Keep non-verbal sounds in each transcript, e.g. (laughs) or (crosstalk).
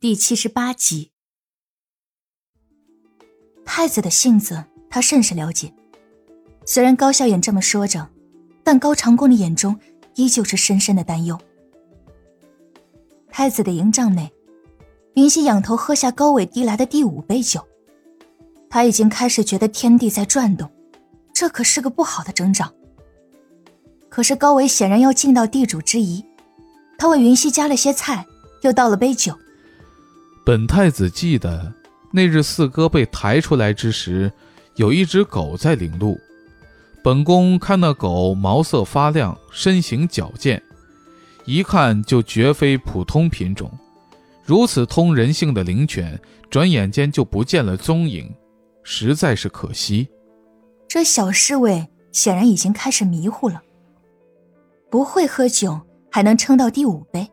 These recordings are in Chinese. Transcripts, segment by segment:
第七十八集，太子的性子他甚是了解。虽然高笑颜这么说着，但高长恭的眼中依旧是深深的担忧。太子的营帐内，云溪仰头喝下高伟递来的第五杯酒，他已经开始觉得天地在转动，这可是个不好的征兆。可是高伟显然要尽到地主之谊，他为云溪加了些菜，又倒了杯酒。本太子记得，那日四哥被抬出来之时，有一只狗在领路。本宫看那狗毛色发亮，身形矫健，一看就绝非普通品种。如此通人性的灵犬，转眼间就不见了踪影，实在是可惜。这小侍卫显然已经开始迷糊了。不会喝酒，还能撑到第五杯，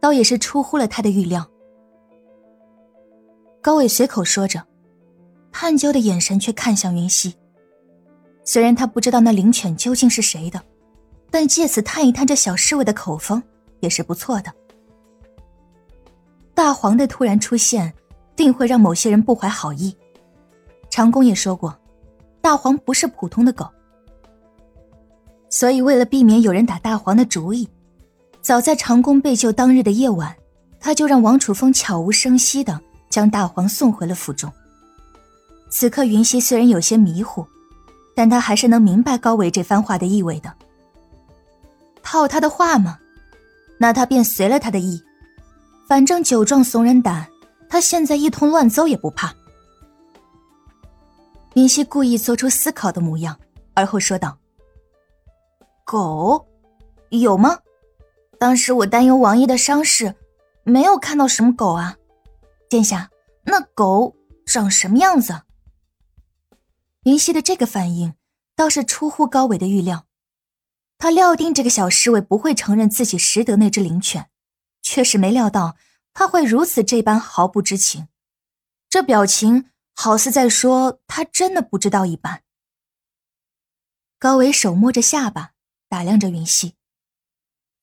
倒也是出乎了他的预料。高伟随口说着，探究的眼神却看向云溪。虽然他不知道那灵犬究竟是谁的，但借此探一探这小侍卫的口风也是不错的。大黄的突然出现，定会让某些人不怀好意。长工也说过，大黄不是普通的狗，所以为了避免有人打大黄的主意，早在长工被救当日的夜晚，他就让王楚风悄无声息的。将大黄送回了府中。此刻云溪虽然有些迷糊，但他还是能明白高伟这番话的意味的。套他的话吗？那他便随了他的意。反正酒壮怂人胆，他现在一通乱揍也不怕。云溪故意做出思考的模样，而后说道：“狗，有吗？当时我担忧王爷的伤势，没有看到什么狗啊。”殿下，那狗长什么样子？云溪的这个反应倒是出乎高伟的预料，他料定这个小侍卫不会承认自己识得那只灵犬，却是没料到他会如此这般毫不知情，这表情好似在说他真的不知道一般。高伟手摸着下巴，打量着云溪，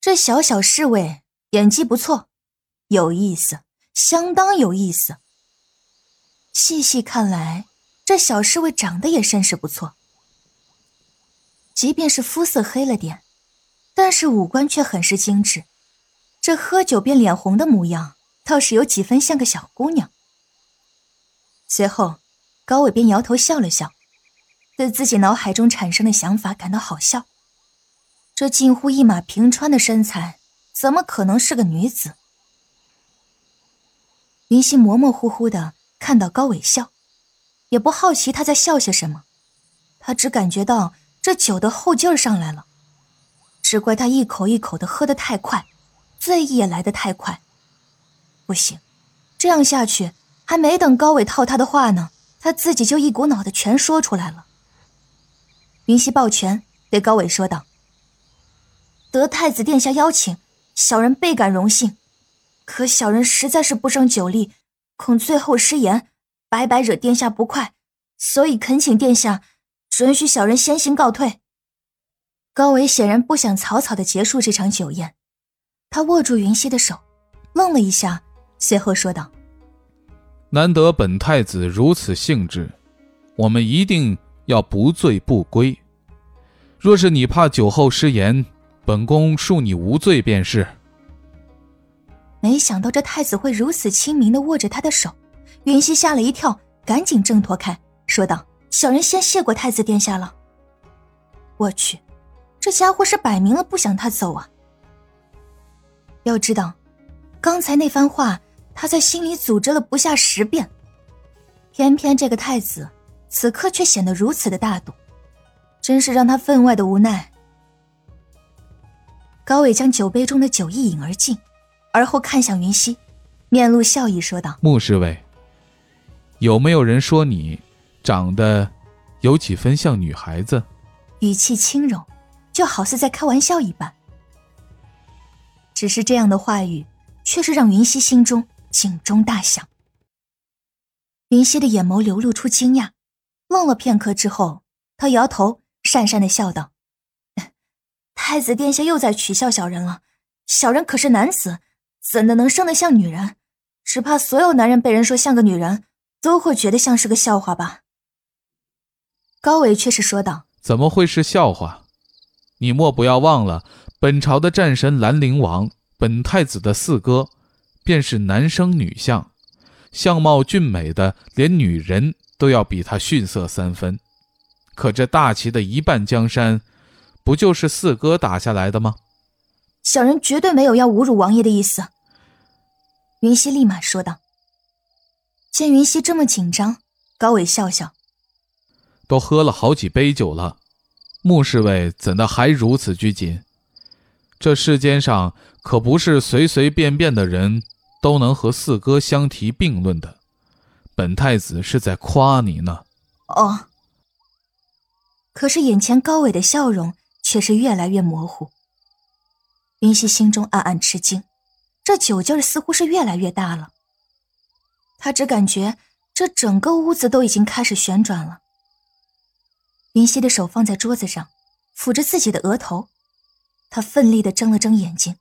这小小侍卫演技不错，有意思。相当有意思。细细看来，这小侍卫长得也甚是不错。即便是肤色黑了点，但是五官却很是精致。这喝酒便脸红的模样，倒是有几分像个小姑娘。随后，高伟便摇头笑了笑，对自己脑海中产生的想法感到好笑。这近乎一马平川的身材，怎么可能是个女子？云溪模模糊糊的看到高伟笑，也不好奇他在笑些什么，他只感觉到这酒的后劲儿上来了，只怪他一口一口的喝得太快，醉意也来得太快。不行，这样下去，还没等高伟套他的话呢，他自己就一股脑的全说出来了。云溪抱拳对高伟说道：“得太子殿下邀请，小人倍感荣幸。”可小人实在是不胜酒力，恐最后失言，白白惹殿下不快，所以恳请殿下准许小人先行告退。高伟显然不想草草的结束这场酒宴，他握住云溪的手，愣了一下，随后说道：“难得本太子如此兴致，我们一定要不醉不归。若是你怕酒后失言，本宫恕你无罪便是。”没想到这太子会如此亲民的握着他的手，云溪吓了一跳，赶紧挣脱开，说道：“小人先谢过太子殿下了。”我去，这家伙是摆明了不想他走啊！要知道，刚才那番话他在心里组织了不下十遍，偏偏这个太子此刻却显得如此的大度，真是让他分外的无奈。高伟将酒杯中的酒一饮而尽。而后看向云溪，面露笑意说道：“穆侍卫，有没有人说你长得有几分像女孩子？”语气轻柔，就好似在开玩笑一般。只是这样的话语，却是让云溪心中警钟大响。云溪的眼眸流露出惊讶，愣了片刻之后，他摇头，讪讪的笑道：“ (laughs) 太子殿下又在取笑小人了，小人可是男子。”怎的能生得像女人？只怕所有男人被人说像个女人，都会觉得像是个笑话吧。高伟却是说道：“怎么会是笑话？你莫不要忘了，本朝的战神兰陵王，本太子的四哥，便是男生女相，相貌俊美的，连女人都要比他逊色三分。可这大齐的一半江山，不就是四哥打下来的吗？”小人绝对没有要侮辱王爷的意思。云溪立马说道。见云溪这么紧张，高伟笑笑。都喝了好几杯酒了，穆侍卫怎的还如此拘谨？这世间上可不是随随便便的人都能和四哥相提并论的。本太子是在夸你呢。哦。可是眼前高伟的笑容却是越来越模糊。云溪心中暗暗吃惊，这酒劲儿似乎是越来越大了。他只感觉这整个屋子都已经开始旋转了。云溪的手放在桌子上，抚着自己的额头，他奋力的睁了睁眼睛，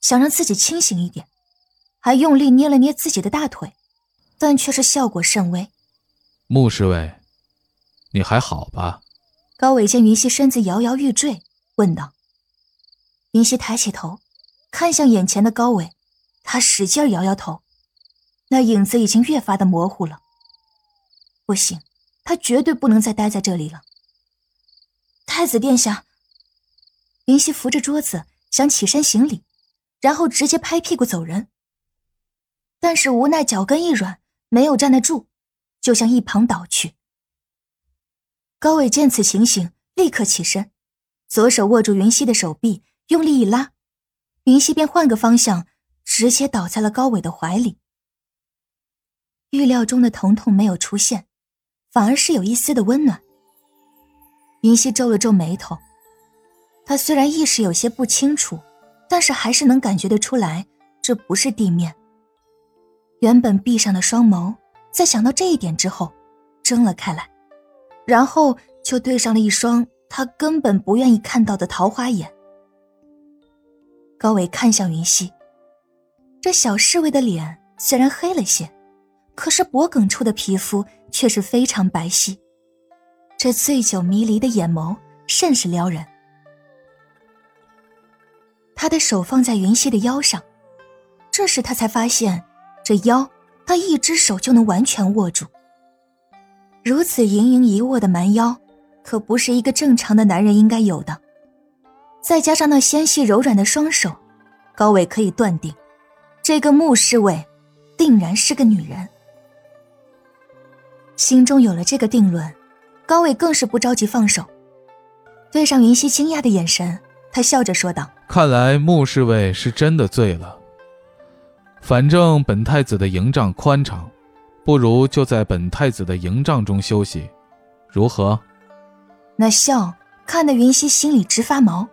想让自己清醒一点，还用力捏了捏自己的大腿，但却是效果甚微。穆侍卫，你还好吧？高伟见云溪身子摇摇欲坠，问道。云溪抬起头，看向眼前的高伟，他使劲摇摇头，那影子已经越发的模糊了。不行，他绝对不能再待在这里了。太子殿下，云溪扶着桌子想起身行礼，然后直接拍屁股走人。但是无奈脚跟一软，没有站得住，就向一旁倒去。高伟见此情形，立刻起身，左手握住云溪的手臂，用力一拉，云溪便换个方向，直接倒在了高伟的怀里。预料中的疼痛没有出现，反而是有一丝的温暖。云溪皱了皱眉头，他虽然意识有些不清楚，但是还是能感觉得出来，这不是地面。原本闭上的双眸，在想到这一点之后，睁了开来，然后就对上了一双他根本不愿意看到的桃花眼。高伟看向云溪，这小侍卫的脸虽然黑了些，可是脖颈处的皮肤却是非常白皙。这醉酒迷离的眼眸甚是撩人。他的手放在云溪的腰上，这时他才发现，这腰他一只手就能完全握住。如此盈盈一握的蛮腰，可不是一个正常的男人应该有的。再加上那纤细柔软的双手，高伟可以断定，这个穆侍卫定然是个女人。心中有了这个定论。高伟更是不着急放手，对上云溪惊讶的眼神，他笑着说道：“看来穆侍卫是真的醉了。反正本太子的营帐宽敞，不如就在本太子的营帐中休息，如何？”那笑看得云溪心里直发毛，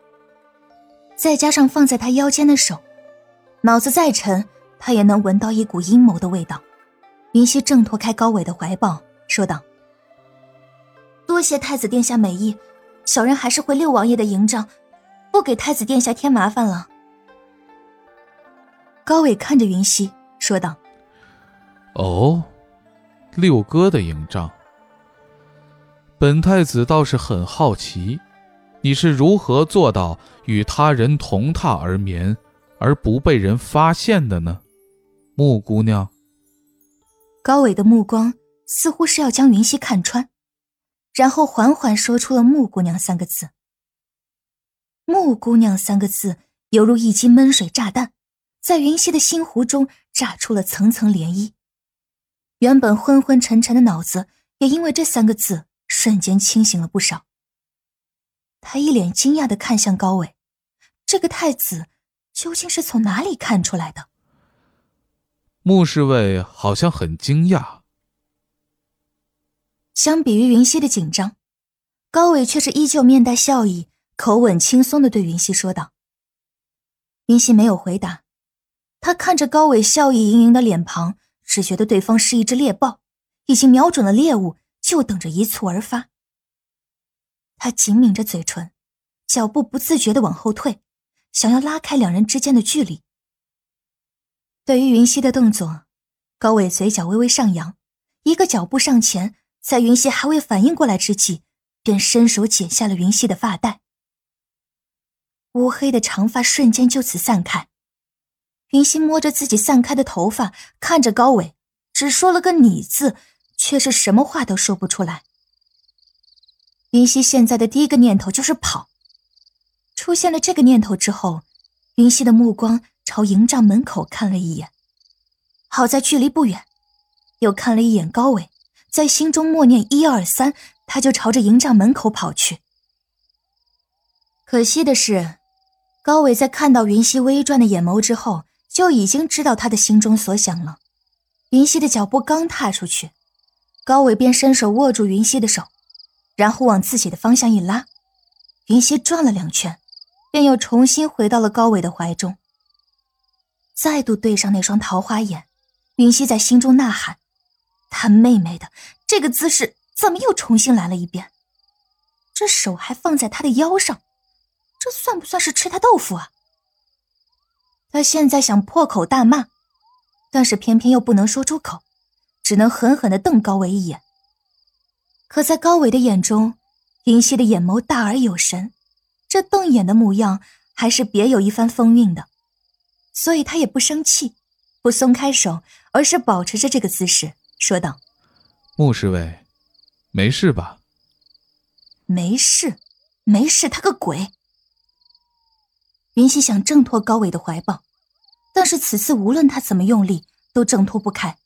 再加上放在他腰间的手，脑子再沉，他也能闻到一股阴谋的味道。云溪挣脱开高伟的怀抱，说道。多谢太子殿下美意，小人还是回六王爷的营帐，不给太子殿下添麻烦了。高伟看着云溪说道：“哦，六哥的营帐。本太子倒是很好奇，你是如何做到与他人同榻而眠，而不被人发现的呢？木姑娘。”高伟的目光似乎是要将云溪看穿。然后缓缓说出了“木姑娘”三个字。“木姑娘”三个字犹如一击闷水炸弹，在云溪的心湖中炸出了层层涟漪。原本昏昏沉沉的脑子也因为这三个字瞬间清醒了不少。他一脸惊讶的看向高伟，这个太子究竟是从哪里看出来的？穆侍卫好像很惊讶。相比于云溪的紧张，高伟却是依旧面带笑意，口吻轻松的对云溪说道。云溪没有回答，他看着高伟笑意盈盈的脸庞，只觉得对方是一只猎豹，已经瞄准了猎物，就等着一蹴而发。他紧抿着嘴唇，脚步不自觉的往后退，想要拉开两人之间的距离。对于云溪的动作，高伟嘴角微微上扬，一个脚步上前，在云溪还未反应过来之际，便伸手解下了云溪的发带。乌黑的长发瞬间就此散开。云溪摸着自己散开的头发，看着高伟，只说了个“你”字，却是什么话都说不出来。云溪现在的第一个念头就是跑。出现了这个念头之后，云溪的目光朝营帐门口看了一眼，好在距离不远，又看了一眼高伟，在心中默念一二三，他就朝着营帐门口跑去。可惜的是，高伟在看到云溪微转的眼眸之后。就已经知道他的心中所想了。云溪的脚步刚踏出去，高伟便伸手握住云溪的手，然后往自己的方向一拉，云溪转了两圈，便又重新回到了高伟的怀中。再度对上那双桃花眼，云溪在心中呐喊：“他妹妹的，这个姿势怎么又重新来了一遍？这手还放在他的腰上，这算不算是吃他豆腐啊？”他现在想破口大骂，但是偏偏又不能说出口，只能狠狠的瞪高伟一眼。可在高伟的眼中，云溪的眼眸大而有神，这瞪眼的模样还是别有一番风韵的，所以他也不生气，不松开手，而是保持着这个姿势，说道：“穆侍卫，没事吧？”“没事，没事，他个鬼！”云溪想挣脱高伟的怀抱，但是此次无论他怎么用力，都挣脱不开。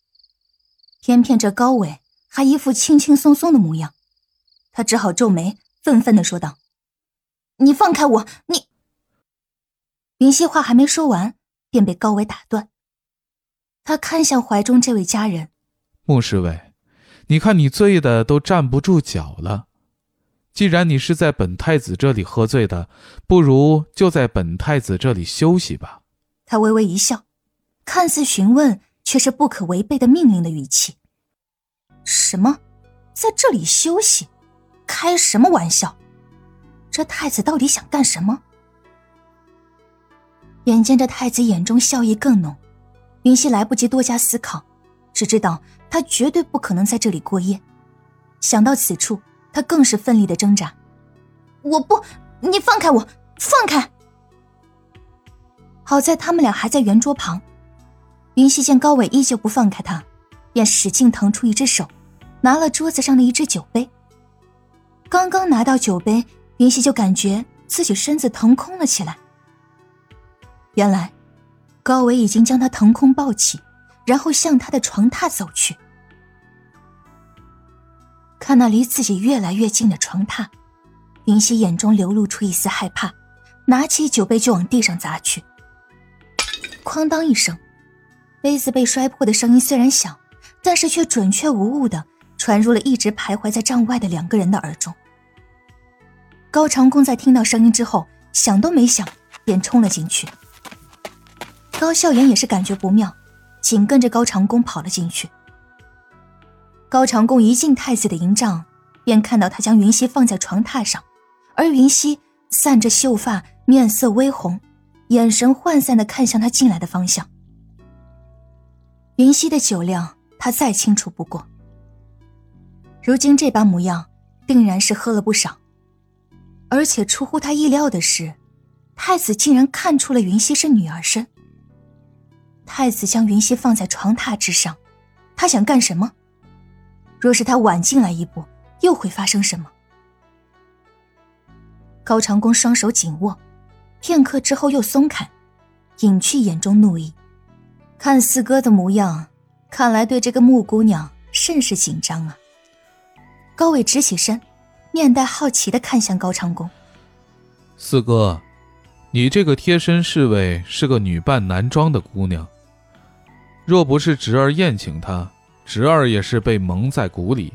偏偏这高伟还一副轻轻松松的模样，他只好皱眉，愤愤的说道：“你放开我！你！”云溪话还没说完，便被高伟打断。他看向怀中这位家人，穆侍卫，你看你醉的都站不住脚了。既然你是在本太子这里喝醉的，不如就在本太子这里休息吧。他微微一笑，看似询问，却是不可违背的命令的语气。什么，在这里休息？开什么玩笑？这太子到底想干什么？眼见着太子眼中笑意更浓，云溪来不及多加思考，只知道他绝对不可能在这里过夜。想到此处。他更是奋力的挣扎，我不，你放开我，放开！好在他们俩还在圆桌旁，云溪见高伟依旧不放开他，便使劲腾出一只手，拿了桌子上的一只酒杯。刚刚拿到酒杯，云溪就感觉自己身子腾空了起来。原来，高伟已经将他腾空抱起，然后向他的床榻走去。看那离自己越来越近的床榻，云溪眼中流露出一丝害怕，拿起酒杯就往地上砸去。哐当一声，杯子被摔破的声音虽然小，但是却准确无误的传入了一直徘徊在帐外的两个人的耳中。高长恭在听到声音之后，想都没想，便冲了进去。高笑颜也是感觉不妙，紧跟着高长恭跑了进去。高长恭一进太子的营帐，便看到他将云溪放在床榻上，而云溪散着秀发，面色微红，眼神涣散的看向他进来的方向。云溪的酒量，他再清楚不过。如今这般模样，定然是喝了不少。而且出乎他意料的是，太子竟然看出了云溪是女儿身。太子将云溪放在床榻之上，他想干什么？若是他晚进来一步，又会发生什么？高长恭双手紧握，片刻之后又松开，隐去眼中怒意。看四哥的模样，看来对这个木姑娘甚是紧张啊。高伟直起身，面带好奇的看向高长恭：“四哥，你这个贴身侍卫是个女扮男装的姑娘，若不是侄儿宴请她。”侄儿也是被蒙在鼓里，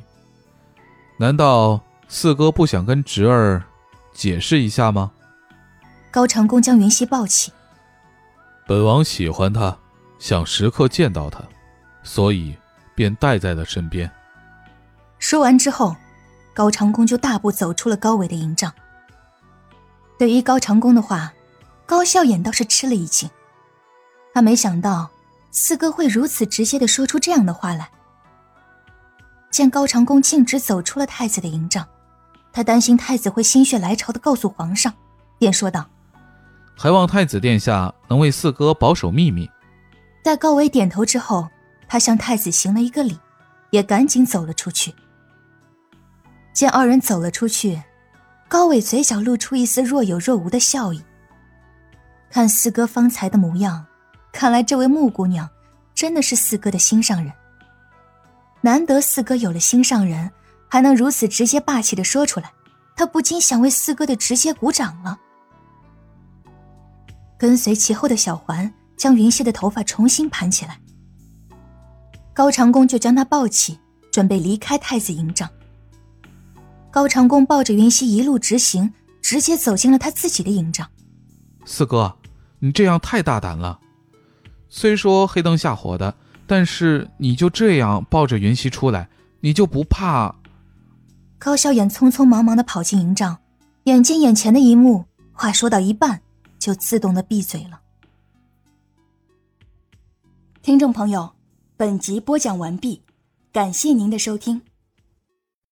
难道四哥不想跟侄儿解释一下吗？高长恭将云溪抱起，本王喜欢她，想时刻见到她，所以便带在了身边。说完之后，高长恭就大步走出了高伟的营帐。对于高长恭的话，高笑眼倒是吃了一惊，他没想到四哥会如此直接的说出这样的话来。见高长恭径直走出了太子的营帐，他担心太子会心血来潮的告诉皇上，便说道：“还望太子殿下能为四哥保守秘密。”待高伟点头之后，他向太子行了一个礼，也赶紧走了出去。见二人走了出去，高伟嘴角露出一丝若有若无的笑意。看四哥方才的模样，看来这位穆姑娘真的是四哥的心上人。难得四哥有了心上人，还能如此直接霸气的说出来，他不禁想为四哥的直接鼓掌了。跟随其后的小环将云溪的头发重新盘起来，高长恭就将他抱起，准备离开太子营帐。高长恭抱着云溪一路直行，直接走进了他自己的营帐。四哥，你这样太大胆了，虽说黑灯瞎火的。但是你就这样抱着云溪出来，你就不怕？高笑眼匆匆忙忙的跑进营帐，眼见眼前的一幕，话说到一半就自动的闭嘴了。听众朋友，本集播讲完毕，感谢您的收听。